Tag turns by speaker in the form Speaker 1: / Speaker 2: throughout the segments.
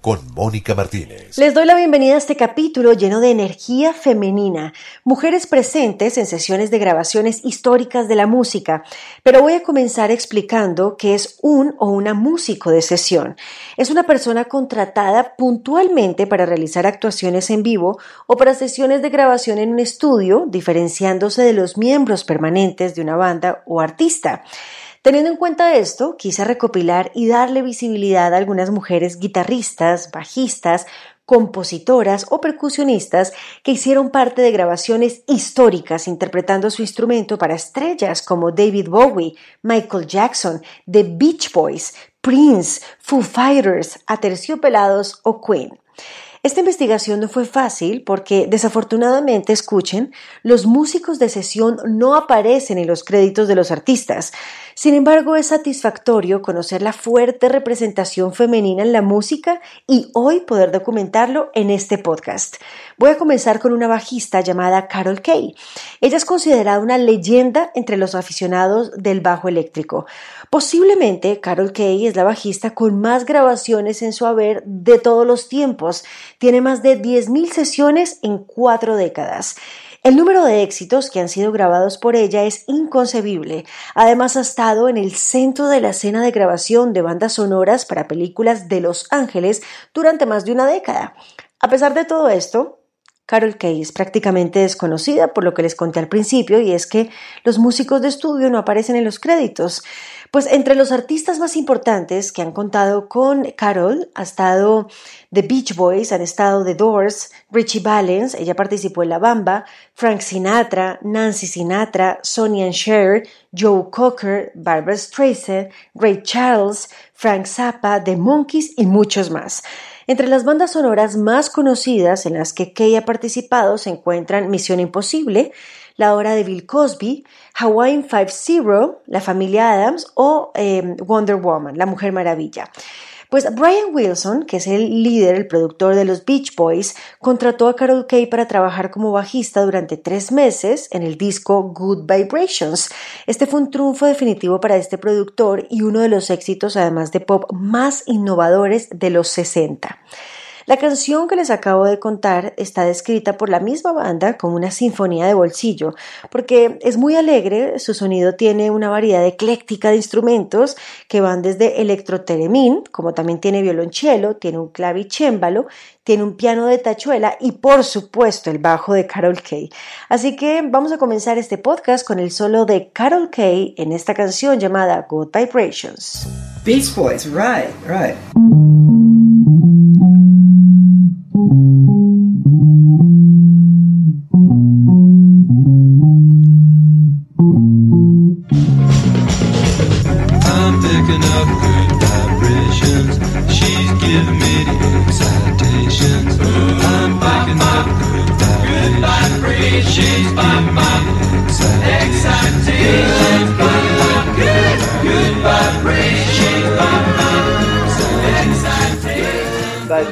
Speaker 1: con Mónica Martínez.
Speaker 2: Les doy la bienvenida a este capítulo lleno de energía femenina, mujeres presentes en sesiones de grabaciones históricas de la música, pero voy a comenzar explicando qué es un o una músico de sesión. Es una persona contratada puntualmente para realizar actuaciones en vivo o para sesiones de grabación en un estudio, diferenciándose de los miembros permanentes de una banda o artista. Teniendo en cuenta esto, quise recopilar y darle visibilidad a algunas mujeres guitarristas, bajistas, compositoras o percusionistas que hicieron parte de grabaciones históricas interpretando su instrumento para estrellas como David Bowie, Michael Jackson, The Beach Boys, Prince, Foo Fighters, Aterciopelados o Queen. Esta investigación no fue fácil porque, desafortunadamente, escuchen, los músicos de sesión no aparecen en los créditos de los artistas. Sin embargo, es satisfactorio conocer la fuerte representación femenina en la música y hoy poder documentarlo en este podcast. Voy a comenzar con una bajista llamada Carol Kay. Ella es considerada una leyenda entre los aficionados del bajo eléctrico. Posiblemente Carol Kay es la bajista con más grabaciones en su haber de todos los tiempos. Tiene más de 10.000 sesiones en cuatro décadas. El número de éxitos que han sido grabados por ella es inconcebible. Además ha estado en el centro de la escena de grabación de bandas sonoras para películas de Los Ángeles durante más de una década. A pesar de todo esto, Carol Kay es prácticamente desconocida por lo que les conté al principio y es que los músicos de estudio no aparecen en los créditos. Pues entre los artistas más importantes que han contado con Carol ha estado The Beach Boys, han estado The Doors, Richie Valens, ella participó en La Bamba, Frank Sinatra, Nancy Sinatra, Sonny and Cher, Joe Cocker, Barbara Streisand, Ray Charles, Frank Zappa, The Monkeys y muchos más. Entre las bandas sonoras más conocidas en las que Kay ha participado se encuentran Misión Imposible, La Hora de Bill Cosby, Hawaiian Five-Zero, La Familia Adams o eh, Wonder Woman, La Mujer Maravilla. Pues Brian Wilson, que es el líder, el productor de los Beach Boys, contrató a Carol Kay para trabajar como bajista durante tres meses en el disco Good Vibrations. Este fue un triunfo definitivo para este productor y uno de los éxitos, además de pop, más innovadores de los 60. La canción que les acabo de contar está descrita por la misma banda como una sinfonía de bolsillo, porque es muy alegre, su sonido tiene una variedad ecléctica de instrumentos que van desde electroteremín, como también tiene violonchelo, tiene un clavicémbalo, tiene un piano de tachuela y por supuesto el bajo de Carol Kay. Así que vamos a comenzar este podcast con el solo de Carol Kay en esta canción llamada Good Vibrations.
Speaker 3: Beach Boys, right, right. Mm-hmm.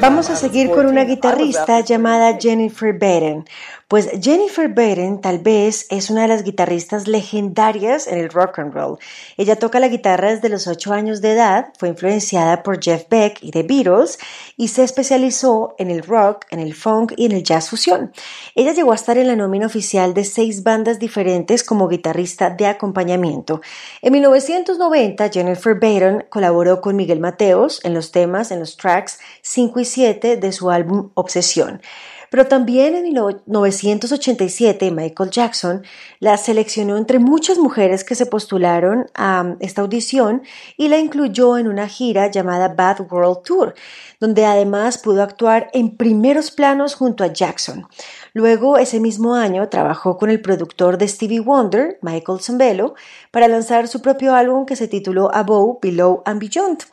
Speaker 2: Vamos a seguir con una guitarrista llamada Jennifer Baden. Pues Jennifer Baden tal vez es una de las guitarristas legendarias en el rock and roll. Ella toca la guitarra desde los 8 años de edad, fue influenciada por Jeff Beck y The Beatles y se especializó en el rock, en el funk y en el jazz fusión. Ella llegó a estar en la nómina oficial de seis bandas diferentes como guitarrista de acompañamiento. En 1990, Jennifer Baden colaboró con Miguel Mateos en los temas, en los tracks 5 y 7 de su álbum Obsesión. Pero también en 1987 Michael Jackson la seleccionó entre muchas mujeres que se postularon a esta audición y la incluyó en una gira llamada Bad World Tour, donde además pudo actuar en primeros planos junto a Jackson. Luego, ese mismo año, trabajó con el productor de Stevie Wonder, Michael Zambello, para lanzar su propio álbum que se tituló Above, Below and Beyond.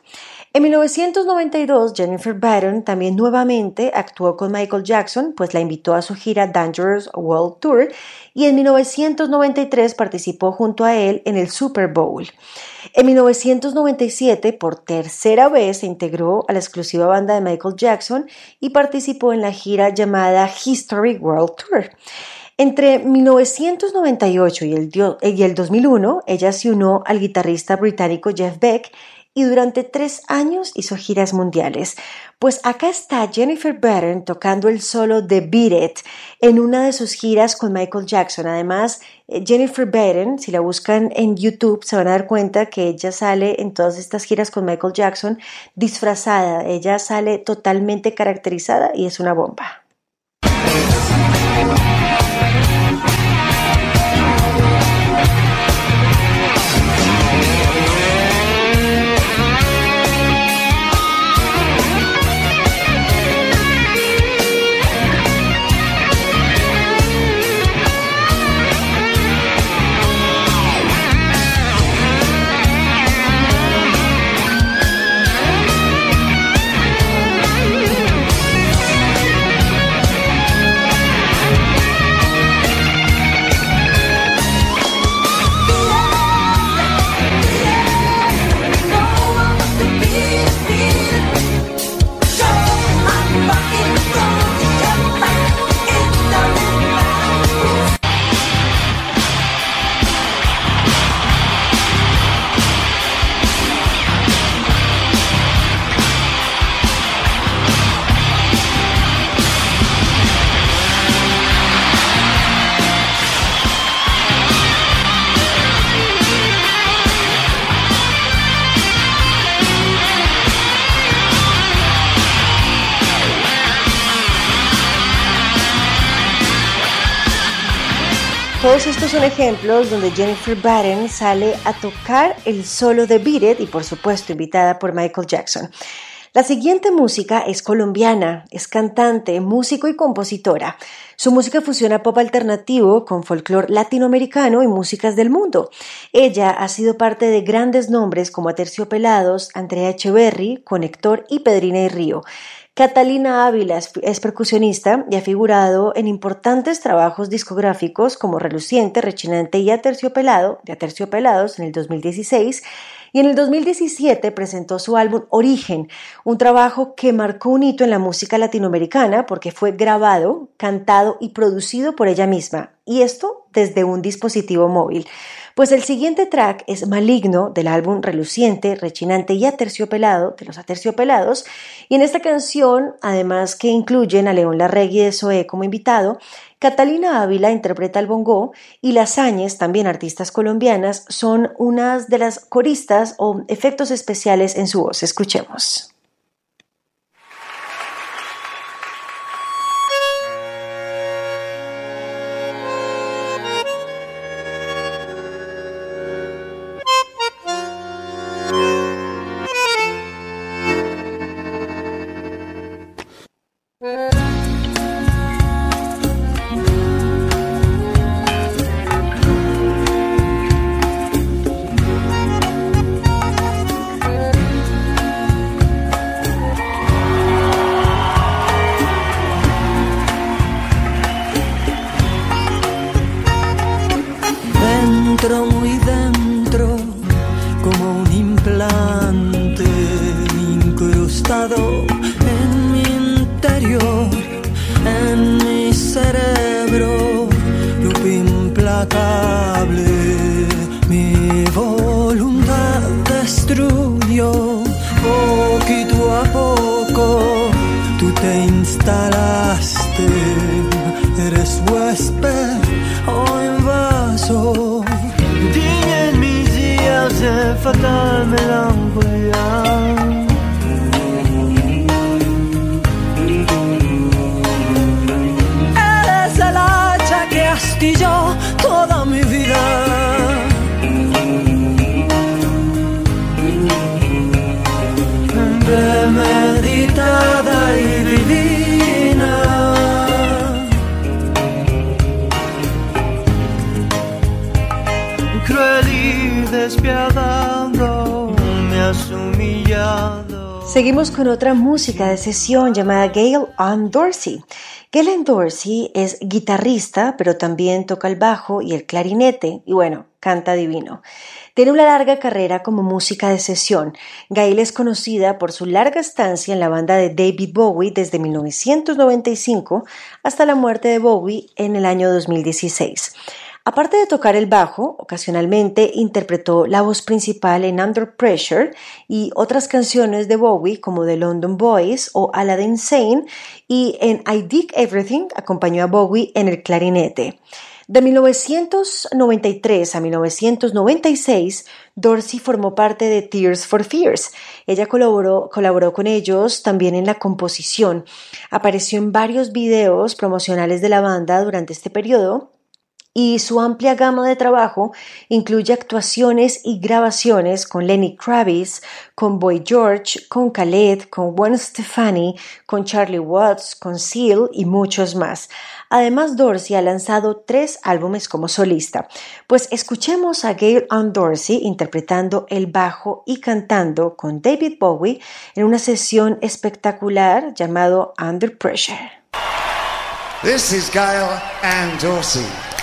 Speaker 2: En 1992, Jennifer Batten también nuevamente actuó con Michael Jackson pues la invitó a su gira Dangerous World Tour y en 1993 participó junto a él en el Super Bowl. En 1997, por tercera vez, se integró a la exclusiva banda de Michael Jackson y participó en la gira llamada History World Tour. Entre 1998 y el, y el 2001, ella se unió al guitarrista británico Jeff Beck y durante tres años hizo giras mundiales. Pues acá está Jennifer Batten tocando el solo de Beat It en una de sus giras con Michael Jackson. Además, eh, Jennifer Batten, si la buscan en YouTube, se van a dar cuenta que ella sale en todas estas giras con Michael Jackson disfrazada. Ella sale totalmente caracterizada y es una bomba. Todos estos son ejemplos donde Jennifer Batten sale a tocar el solo de Beat y por supuesto invitada por Michael Jackson. La siguiente música es colombiana, es cantante, músico y compositora. Su música fusiona pop alternativo con folclore latinoamericano y músicas del mundo. Ella ha sido parte de grandes nombres como Aterciopelados, Andrea Echeverry, Conector y Pedrina y Río. Catalina Ávila es percusionista y ha figurado en importantes trabajos discográficos como Reluciente, Rechinante y Aterciopelado, de Aterciopelados en el 2016, y en el 2017 presentó su álbum Origen, un trabajo que marcó un hito en la música latinoamericana porque fue grabado, cantado y producido por ella misma, y esto desde un dispositivo móvil. Pues el siguiente track es Maligno del álbum Reluciente, Rechinante y Aterciopelado de los Aterciopelados. Y en esta canción, además que incluyen a León Larregui de Zoé como invitado, Catalina Ávila interpreta el bongo y Las Áñez, también artistas colombianas, son unas de las coristas o efectos especiales en su voz. Escuchemos.
Speaker 4: a poco tú te instalaste, eres huésped o invaso. Dime en mis días de fatal melancolía. despiadado me has humillado.
Speaker 2: Seguimos con otra música de sesión llamada Gail Ann Dorsey. Gail Ann Dorsey es guitarrista, pero también toca el bajo y el clarinete, y bueno, canta divino. Tiene una larga carrera como música de sesión. Gail es conocida por su larga estancia en la banda de David Bowie desde 1995 hasta la muerte de Bowie en el año 2016. Aparte de tocar el bajo, ocasionalmente interpretó la voz principal en Under Pressure y otras canciones de Bowie como The London Boys o Aladdin Sane y en I Dig Everything acompañó a Bowie en el clarinete. De 1993 a 1996, Dorsey formó parte de Tears for Fears. Ella colaboró, colaboró con ellos también en la composición. Apareció en varios videos promocionales de la banda durante este periodo y su amplia gama de trabajo incluye actuaciones y grabaciones con Lenny Kravitz, con Boy George, con Khaled, con Gwen Stefani, con Charlie Watts, con Seal y muchos más. Además, Dorsey ha lanzado tres álbumes como solista. Pues escuchemos a Gail Ann Dorsey interpretando el bajo y cantando con David Bowie en una sesión espectacular llamado Under Pressure.
Speaker 5: This is Gail Ann Dorsey.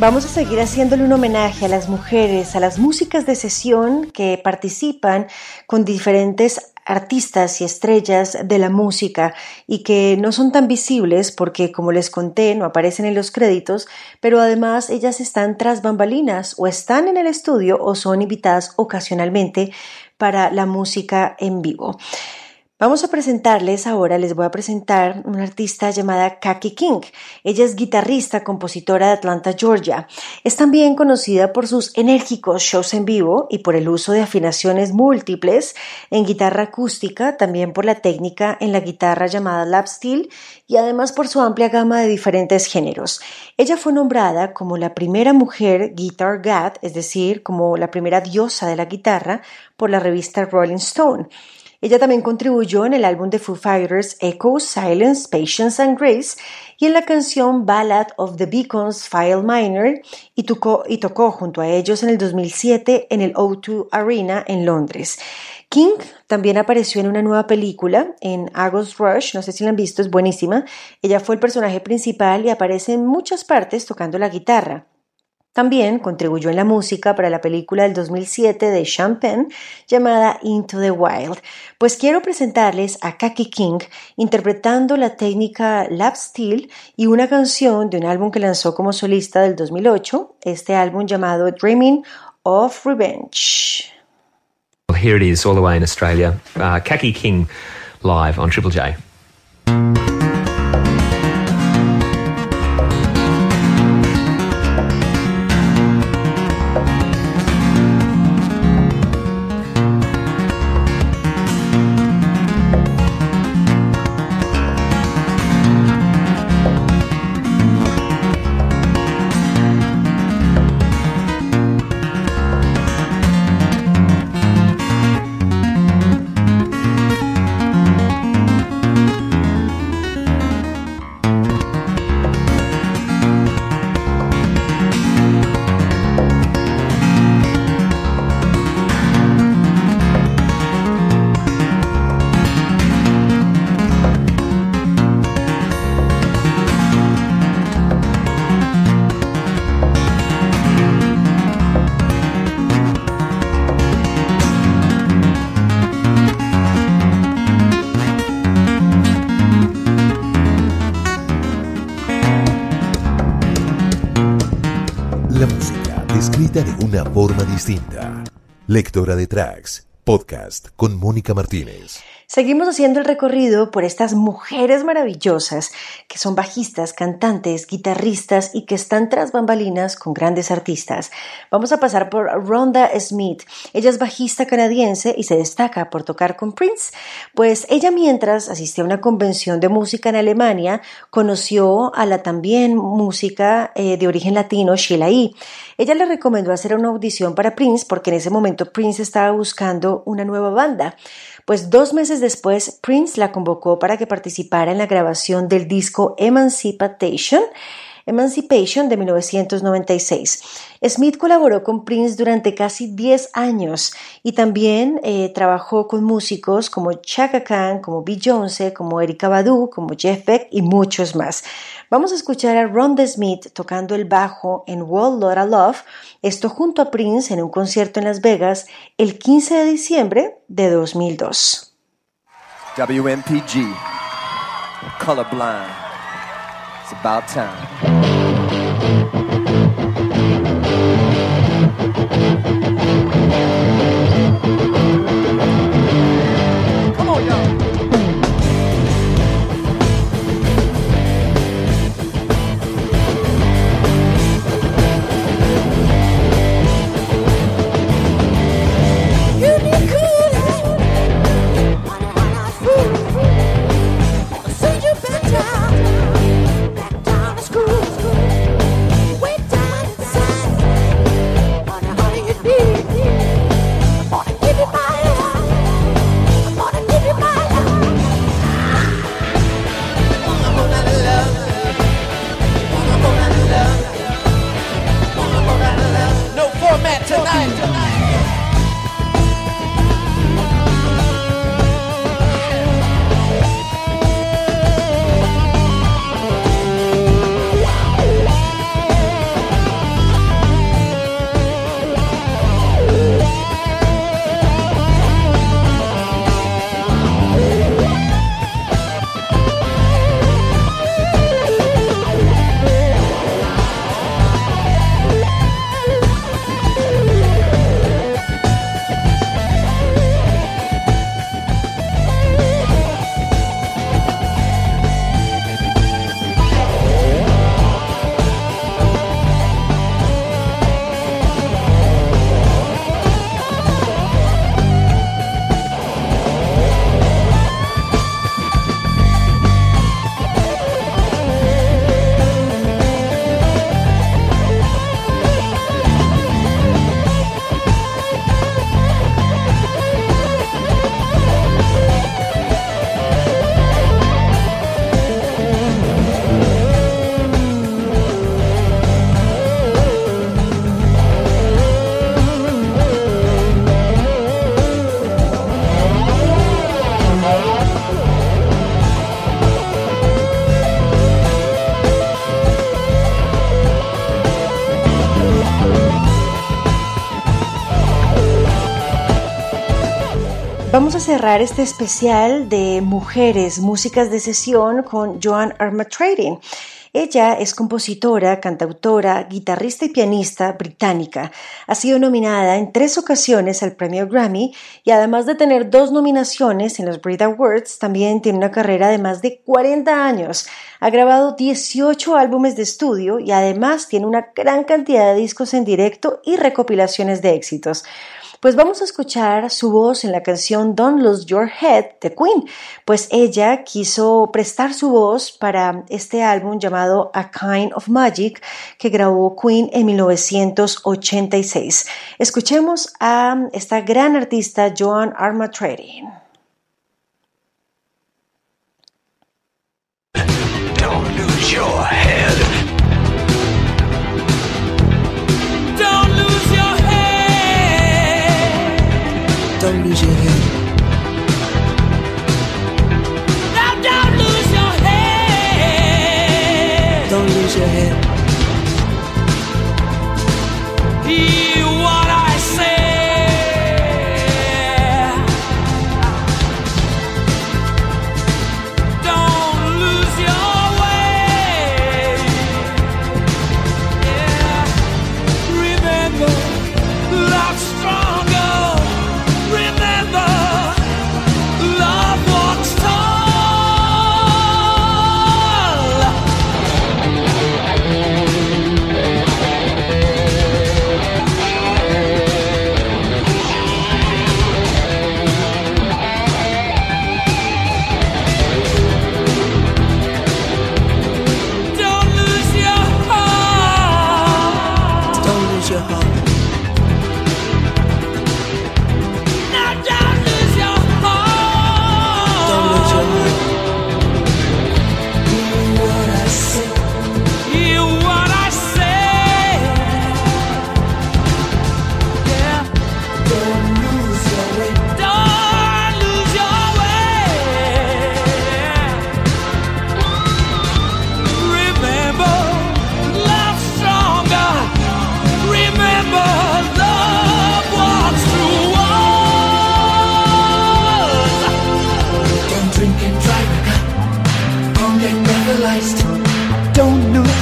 Speaker 2: Vamos a seguir haciéndole un homenaje a las mujeres, a las músicas de sesión que participan con diferentes artistas y estrellas de la música y que no son tan visibles porque, como les conté, no aparecen en los créditos, pero además ellas están tras bambalinas o están en el estudio o son invitadas ocasionalmente para la música en vivo. Vamos a presentarles ahora, les voy a presentar una artista llamada Kaki King. Ella es guitarrista, compositora de Atlanta, Georgia. Es también conocida por sus enérgicos shows en vivo y por el uso de afinaciones múltiples en guitarra acústica, también por la técnica en la guitarra llamada lap steel y además por su amplia gama de diferentes géneros. Ella fue nombrada como la primera mujer guitar god, es decir, como la primera diosa de la guitarra por la revista Rolling Stone. Ella también contribuyó en el álbum de Foo Fighters Echo, Silence, Patience and Grace y en la canción Ballad of the Beacons File Minor y tocó, y tocó junto a ellos en el 2007 en el O2 Arena en Londres. King también apareció en una nueva película, en August Rush, no sé si la han visto, es buenísima. Ella fue el personaje principal y aparece en muchas partes tocando la guitarra. También contribuyó en la música para la película del 2007 de Champagne llamada Into the Wild. Pues quiero presentarles a Kaki King interpretando la técnica lap steel y una canción de un álbum que lanzó como solista del 2008, este álbum llamado Dreaming of Revenge.
Speaker 6: here it is, all the way in Australia. Uh, Kaki King live on Triple J.
Speaker 1: una forma distinta. Lectora de Tracks, podcast con Mónica Martínez.
Speaker 2: Seguimos haciendo el recorrido por estas mujeres maravillosas que son bajistas, cantantes, guitarristas y que están tras bambalinas con grandes artistas. Vamos a pasar por Rhonda Smith. Ella es bajista canadiense y se destaca por tocar con Prince, pues ella mientras asistía a una convención de música en Alemania conoció a la también música eh, de origen latino Sheila E. Ella le recomendó hacer una audición para Prince porque en ese momento Prince estaba buscando una nueva banda. Pues dos meses después, Prince la convocó para que participara en la grabación del disco Emancipation, Emancipation de 1996. Smith colaboró con Prince durante casi 10 años y también eh, trabajó con músicos como Chaka Khan, como Beyoncé, como Erika Badu, como Jeff Beck y muchos más. Vamos a escuchar a Rhonda Smith tocando el bajo en World Lotta Love, esto junto a Prince en un concierto en Las Vegas el 15 de diciembre de 2002.
Speaker 7: WMPG, Colorblind. It's about time.
Speaker 2: Vamos a cerrar este especial de mujeres, músicas de sesión con Joan Armatrading. Ella es compositora, cantautora, guitarrista y pianista británica. Ha sido nominada en tres ocasiones al premio Grammy y además de tener dos nominaciones en los Brit Awards, también tiene una carrera de más de 40 años. Ha grabado 18 álbumes de estudio y además tiene una gran cantidad de discos en directo y recopilaciones de éxitos. Pues vamos a escuchar su voz en la canción Don't Lose Your Head de Queen, pues ella quiso prestar su voz para este álbum llamado A Kind of Magic que grabó Queen en 1986. Escuchemos a esta gran artista Joan Armatrading.
Speaker 8: Don't lose your head. Don't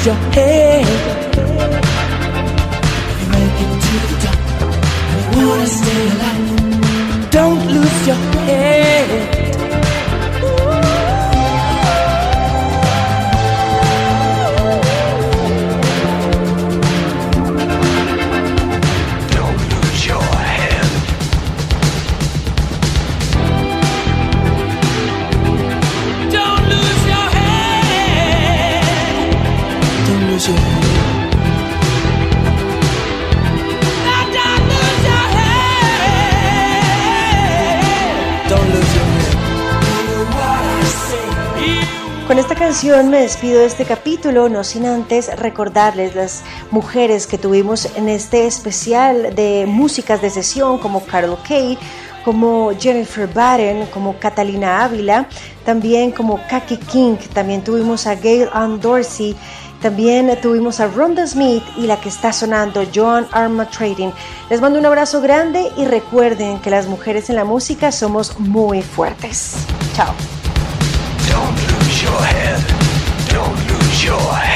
Speaker 8: your head.
Speaker 9: You make it to the top. You wanna stay alive. Don't lose your head.
Speaker 2: Con esta canción me despido de este capítulo, no sin antes recordarles las mujeres que tuvimos en este especial de músicas de sesión como Carol Kay, como Jennifer Batten, como Catalina Ávila, también como Kaki King, también tuvimos a Gail Ann Dorsey, también tuvimos a Rhonda Smith y la que está sonando, Joan Arma Trading. Les mando un abrazo grande y recuerden que las mujeres en la música somos muy fuertes. Chao.
Speaker 8: Your head. Don't lose your head.